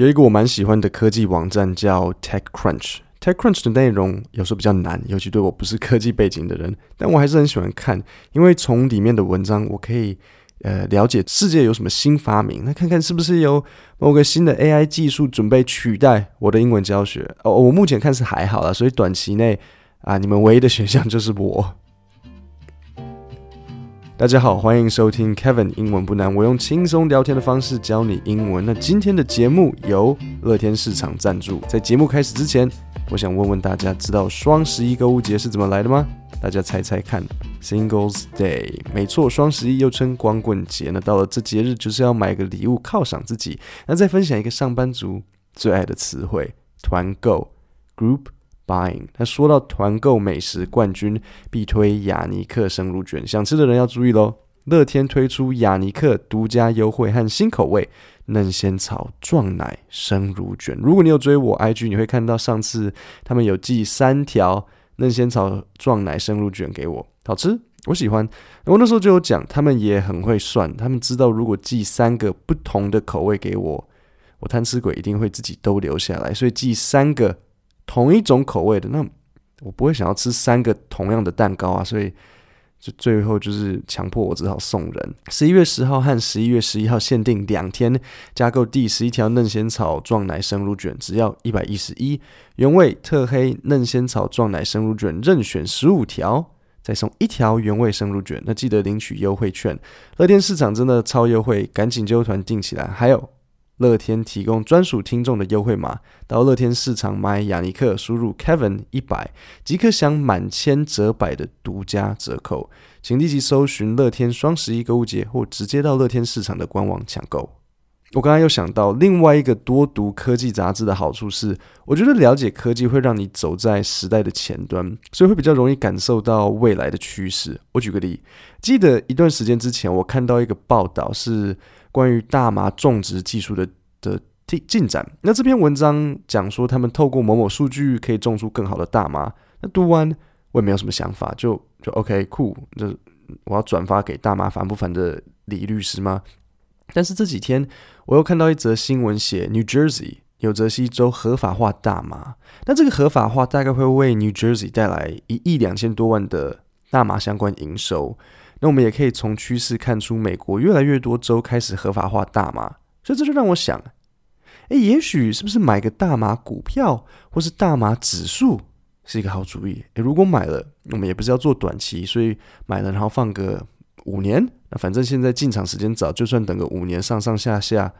有一个我蛮喜欢的科技网站叫 TechCrunch。TechCrunch 的内容有时候比较难，尤其对我不是科技背景的人，但我还是很喜欢看，因为从里面的文章我可以呃了解世界有什么新发明，那看看是不是有某个新的 AI 技术准备取代我的英文教学。哦，我目前看是还好啦，所以短期内啊，你们唯一的选项就是我。大家好，欢迎收听 Kevin 英文不难，我用轻松聊天的方式教你英文。那今天的节目由乐天市场赞助。在节目开始之前，我想问问大家，知道双十一购物节是怎么来的吗？大家猜猜看。Singles Day，没错，双十一又称光棍节。那到了这节日，就是要买个礼物犒赏自己。那再分享一个上班族最爱的词汇：团购 （Group）。Buying，那说到团购美食冠军，必推雅尼克生乳卷，想吃的人要注意喽！乐天推出雅尼克独家优惠和新口味嫩仙草撞奶生乳卷。如果你有追我 IG，你会看到上次他们有寄三条嫩仙草撞奶生乳卷给我，好吃，我喜欢。我那时候就有讲，他们也很会算，他们知道如果寄三个不同的口味给我，我贪吃鬼一定会自己都留下来，所以寄三个。同一种口味的，那我不会想要吃三个同样的蛋糕啊，所以就最后就是强迫我只好送人。十一月十号和十一月十一号限定两天，加购第十一条嫩仙草撞奶生乳卷，只要一百一十一，原味特黑嫩仙草撞奶生乳卷任选十五条，再送一条原味生乳卷。那记得领取优惠券，乐天市场真的超优惠，赶紧揪团订起来。还有。乐天提供专属听众的优惠码，到乐天市场买雅尼克，输入 Kevin 一百即可享满千折百的独家折扣，请立即搜寻乐天双十一购物节，或直接到乐天市场的官网抢购。我刚刚又想到另外一个多读科技杂志的好处是，我觉得了解科技会让你走在时代的前端，所以会比较容易感受到未来的趋势。我举个例，记得一段时间之前，我看到一个报道是。关于大麻种植技术的的进进展，那这篇文章讲说他们透过某某数据可以种出更好的大麻。那读完我也没有什么想法，就就 OK cool，就我要转发给大麻烦不烦的李律师吗？但是这几天我又看到一则新闻，写 New Jersey 纽泽西州合法化大麻，那这个合法化大概会为 New Jersey 带来一亿两千多万的大麻相关营收。那我们也可以从趋势看出，美国越来越多州开始合法化大麻，所以这就让我想，诶，也许是不是买个大麻股票或是大麻指数是一个好主意？诶，如果买了，我们也不是要做短期，所以买了然后放个五年，那反正现在进场时间早，就算等个五年上上下下，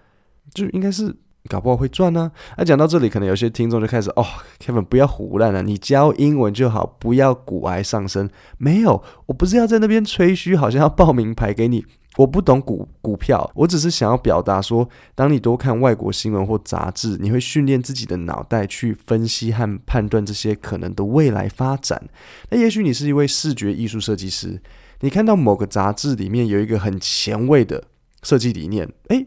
就应该是。搞不好会赚呢、那、讲到这里，可能有些听众就开始哦，Kevin 不要胡烂了，你教英文就好，不要股癌上身。没有，我不是要在那边吹嘘，好像要报名牌给你。我不懂股股票，我只是想要表达说，当你多看外国新闻或杂志，你会训练自己的脑袋去分析和判断这些可能的未来发展。那也许你是一位视觉艺术设计师，你看到某个杂志里面有一个很前卫的设计理念，诶。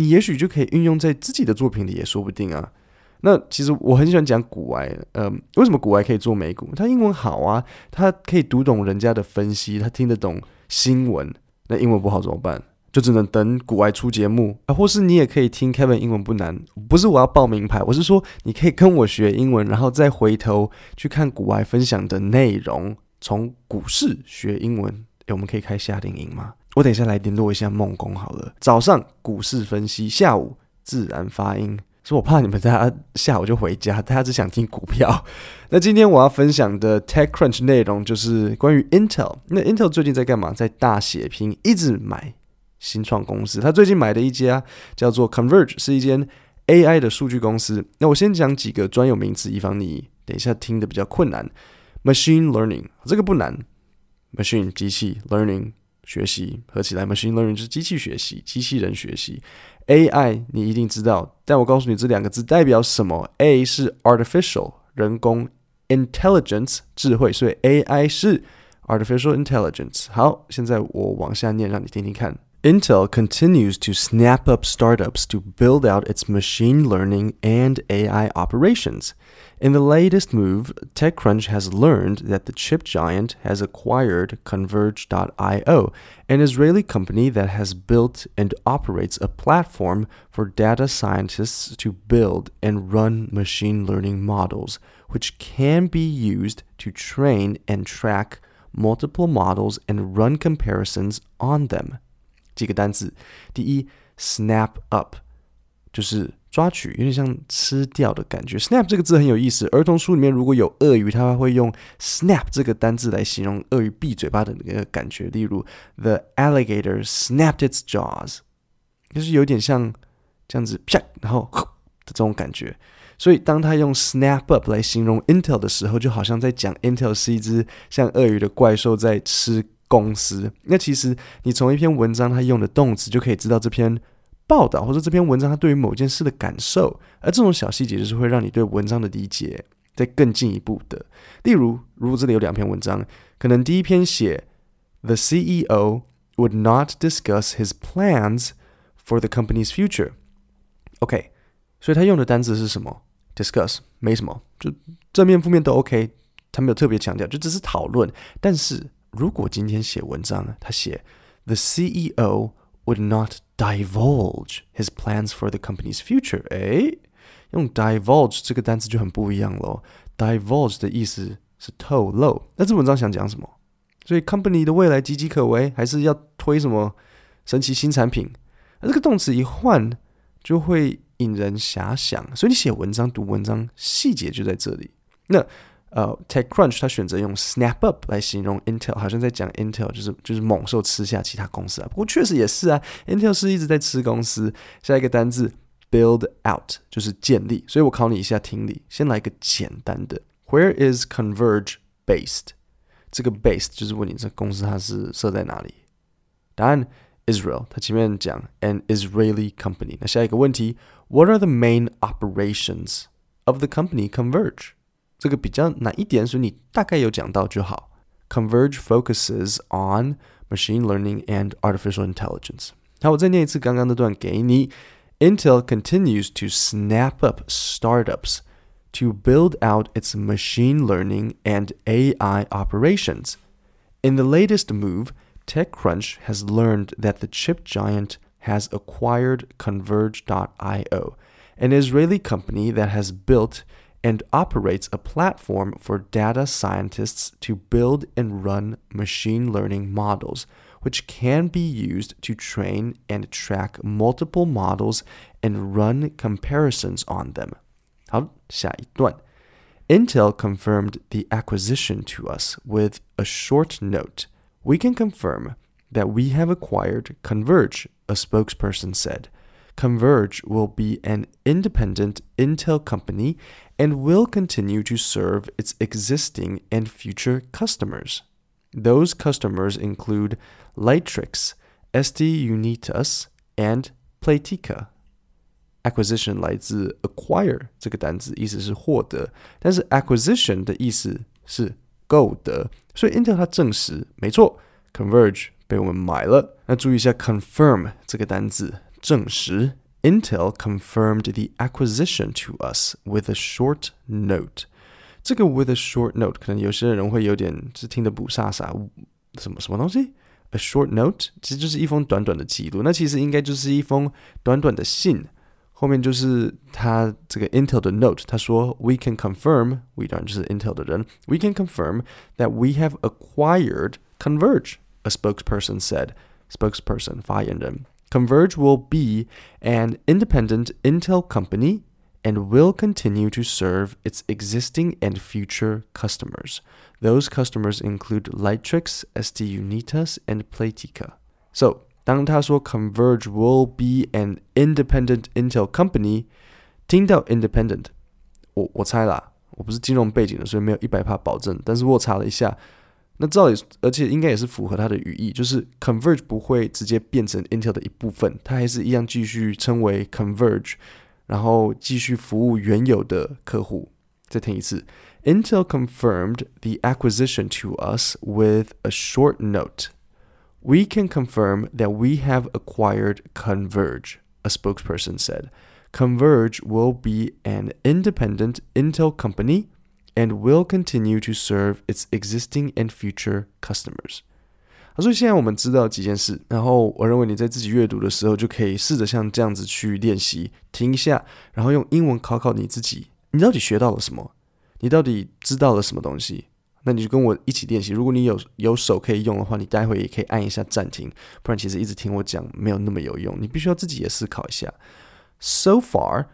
你也许就可以运用在自己的作品里，也说不定啊。那其实我很喜欢讲股癌，嗯、呃，为什么股癌可以做美股？他英文好啊，他可以读懂人家的分析，他听得懂新闻。那英文不好怎么办？就只能等股癌出节目啊，或是你也可以听 Kevin 英文不难。不是我要报名牌，我是说你可以跟我学英文，然后再回头去看股癌分享的内容，从股市学英文。诶，我们可以开夏令营吗？我等一下来联络一下梦工好了。早上股市分析，下午自然发音。所以我怕你们大家下午就回家，大家只想听股票。那今天我要分享的 TechCrunch 内容就是关于 Intel。那 Intel 最近在干嘛？在大血拼，一直买新创公司。他最近买的一家叫做 Converge，是一间 AI 的数据公司。那我先讲几个专有名词，以防你等一下听的比较困难。Machine Learning 这个不难，Machine 机器 Learning。学习合起来，machine learning 是机器学习，机器人学习。AI 你一定知道，但我告诉你这两个字代表什么？A 是 artificial 人工，intelligence 智慧，所以 AI 是 artificial intelligence。好，现在我往下念，让你听听看。Intel continues to snap up startups to build out its machine learning and AI operations. In the latest move, TechCrunch has learned that the chip giant has acquired Converge.io, an Israeli company that has built and operates a platform for data scientists to build and run machine learning models, which can be used to train and track multiple models and run comparisons on them. 几个单词，第一，snap up，就是 抓取，有点像吃掉的感觉。snap 这个字很有意思，儿童书里面如果有鳄鱼，它会用 snap 这个单字来形容鳄鱼闭嘴巴的那个感觉。例如，the alligator snapped its jaws，就是有点像这样子啪，然后的这种感觉。所以当他用 snap up 来形容 Intel 的时候，就好像在讲 Intel 是一只像鳄鱼的怪兽在吃。公司，那其实你从一篇文章它用的动词就可以知道这篇报道或者这篇文章它对于某件事的感受，而这种小细节就是会让你对文章的理解再更进一步的。例如，如果这里有两篇文章，可能第一篇写 The CEO would not discuss his plans for the company's future。OK，所以他用的单词是什么？Discuss 没什么，就正面负面都 OK，他没有特别强调，就只是讨论，但是。如果今天写文章，他写 The CEO would not divulge his plans for the company's future。诶，用 divulge 这个单词就很不一样喽。divulge 的意思是透露。那这文章想讲什么？所以 company 的未来岌岌可危，还是要推什么神奇新产品？而这个动词一换，就会引人遐想。所以你写文章、读文章，细节就在这里。那呃、uh,，TechCrunch 他选择用 snap up 来形容 Intel，好像在讲 Intel 就是就是猛兽吃下其他公司啊。不过确实也是啊，Intel 是一直在吃公司。下一个单字 build out 就是建立，所以我考你一下听力。先来一个简单的，Where is Converge based？这个 based 就是问你这公司它是设在哪里？答案 Israel，它前面讲 an Israeli company。那下一个问题，What are the main operations of the company Converge？ 这个比较难一点，所以你大概有讲到就好。Converge focuses on machine learning and artificial intelligence。好，我再念一次刚刚那段给你。Intel continues to snap up startups to build out its machine learning and AI operations. In the latest move, TechCrunch has learned that the chip giant has acquired Converge.io, an Israeli company that has built and operates a platform for data scientists to build and run machine learning models, which can be used to train and track multiple models and run comparisons on them. 好，下一段。Intel confirmed the acquisition to us with a short note. We can confirm that we have acquired Converge, a spokesperson said. Converge will be an independent Intel company and will continue to serve its existing and future customers. Those customers include Lightrix, ST Unitas, and Playtika. Acquisition 来自 acquire 这个单词，意思是获得，但是 acquisition 的意思是购得，所以 Intel 它证实没错，Converge 被我们买了。那注意一下 confirm 这个单词。 证实 Intel confirmed the acquisition to us with a short note。这个 with a short note 可能有些人会有点是听得不飒飒，什么什么东西？A short note 其实就是一封短短的记录，那其实应该就是一封短短的信，后面就是他这个 Intel 的 note，他说 We can confirm，we 当然就是 Intel 的人，We can confirm that we have acquired Converge，a spokesperson said，spokesperson 发言人。 Converge will be an independent Intel company and will continue to serve its existing and future customers. Those customers include Lightrix, ST Unitas, and Playtika. So, 当他说 Converge will be an independent Intel company，听到 independent，我我猜啦，我不是金融背景的，所以没有一百趴保证，但是我查了一下。 那照理，而且应该也是符合它的语义，就是 Converge 不会直接变成 Intel 的一部分，它还是一样继续称为 Converge，然后继续服务原有的客户。再听一次，Intel confirmed the acquisition to us with a short note. We can confirm that we have acquired Converge, a spokesperson said. Converge will be an independent Intel company and will continue to serve its existing and future customers. 所以现在我们知道几件事，然后我认为你在自己阅读的时候就可以试着像这样子去练习，停一下，然后用英文考考你自己，你到底学到了什么？你到底知道了什么东西？那你就跟我一起练习。如果你有有手可以用的话，你待会也可以按一下暂停，不然其实一直听我讲没有那么有用。你必须要自己也思考一下。So far,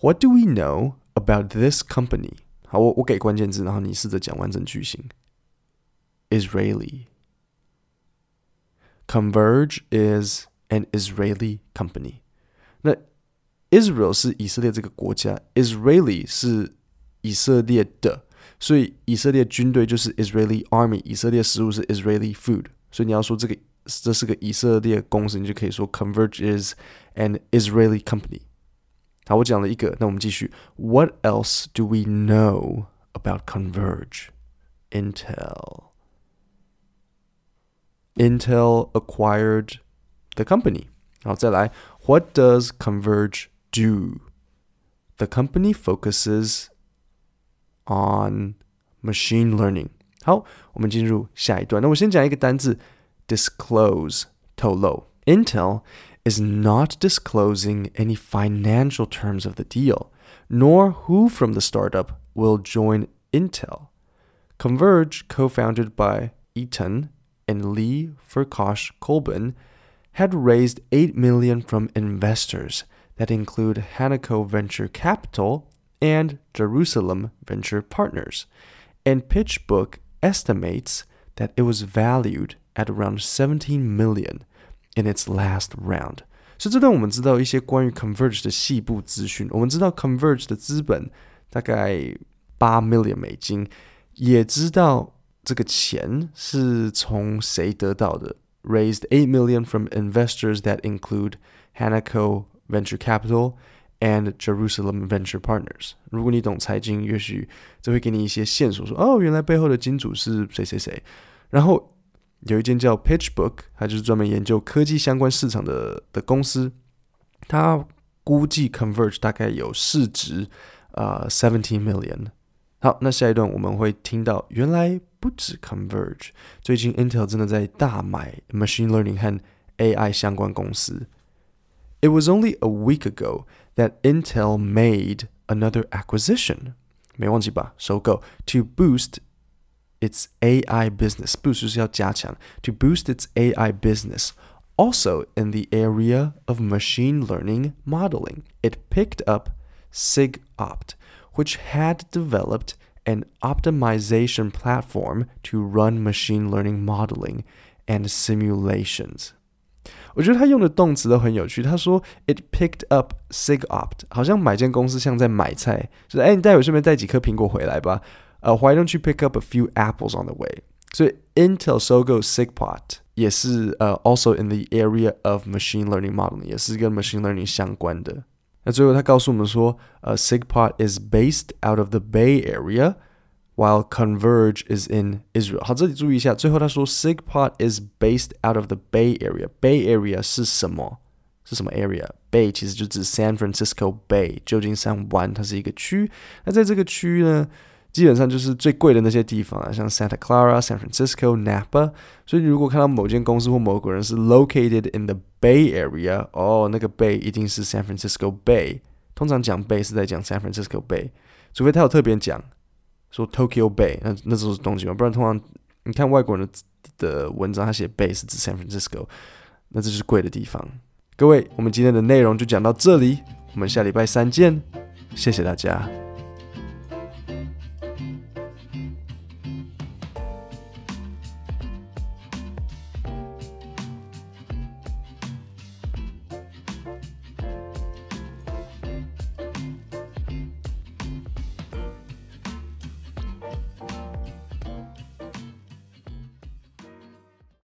what do we know about this company？ 好，我我给关键字，然后你试着讲完整句型。Israeli. Converge is an Israeli company。那 Israel 是以色列这个国家，Israeli 是以色列的，所以以色列军队就是 Israeli Army，以色列食物是 Israeli food。所以你要说这个这是个以色列公司，你就可以说 Converge is an Israeli company。 好，我讲了一个，那我们继续。What else do we know about Converge? Intel. Intel acquired the company. 好，再来。What does Converge do? The company focuses on machine learning. 好，我们进入下一段。那我先讲一个单字，disclose 透露。Intel is not disclosing any financial terms of the deal, nor who from the startup will join Intel. Converge, co-founded by Eitan and Lee Ferkosh Colbin, had raised 8 million from investors that include Hanaco Venture Capital and Jerusalem Venture Partners. And PitchBook estimates that it was valued at around 17 million in its last round。所以这段我们知道一些关于 Converge 的细部资讯。我们知道 Converge 的资本大概八 million 美金，也知道这个钱是从谁得到的。Raised eight million from investors that include Hanaco Venture Capital and Jerusalem Venture Partners。如果你懂财经，也许这会给你一些线索说，说哦，原来背后的金主是谁谁谁。然后。 有一间叫 PitchBook，它就是专门研究科技相关市场的的公司。它估计 Converge 大概有市值啊 seventeen million。好，那下一段我们会听到，原来不止 Converge，最近 Intel 真的在大买 machine learning 和 AI 相关公司。It was only a week ago that Intel made another acquisition，没忘记吧？收购 to boost。its AI business boost 就是要加强 to boost its AI business. Also in the area of machine learning modeling, it picked up SigOpt, which had developed an optimization platform to run machine learning modeling and simulations. 我觉得他用的动词都很有趣。他说，it picked up SigOpt，好像买间公司像在买菜，就是哎，你待会顺便带几颗苹果回来吧。 呃、uh,，Why don't you pick up a few apples on the way？所以 Intel 收购 SigPot 也是呃、uh,，also in the area of machine learning modeling，也是跟 machine learning 相关的。那最后他告诉我们说，呃、uh,，SigPot is based out of the Bay Area，while Converge is in Israel。好，这里注意一下，最后他说 SigPot is based out of the Bay Area。Bay Area 是什么？是什么 area？Bay 其实就指 San Francisco Bay，旧金山湾，它是一个区。那在这个区呢？ 基本上就是最贵的那些地方啊，像 Santa Clara、San Francisco、Napa。所以你如果看到某间公司或某个人是 located in the Bay Area，哦，那个 Bay 一定是 San Francisco Bay。通常讲 Bay 是在讲 San Francisco Bay，除非他有特别讲说 Tokyo Bay，那那就是东京嘛。不然通常你看外国人的的文章，他写 Bay 是指 San Francisco，那这就是贵的地方。各位，我们今天的内容就讲到这里，我们下礼拜三见，谢谢大家。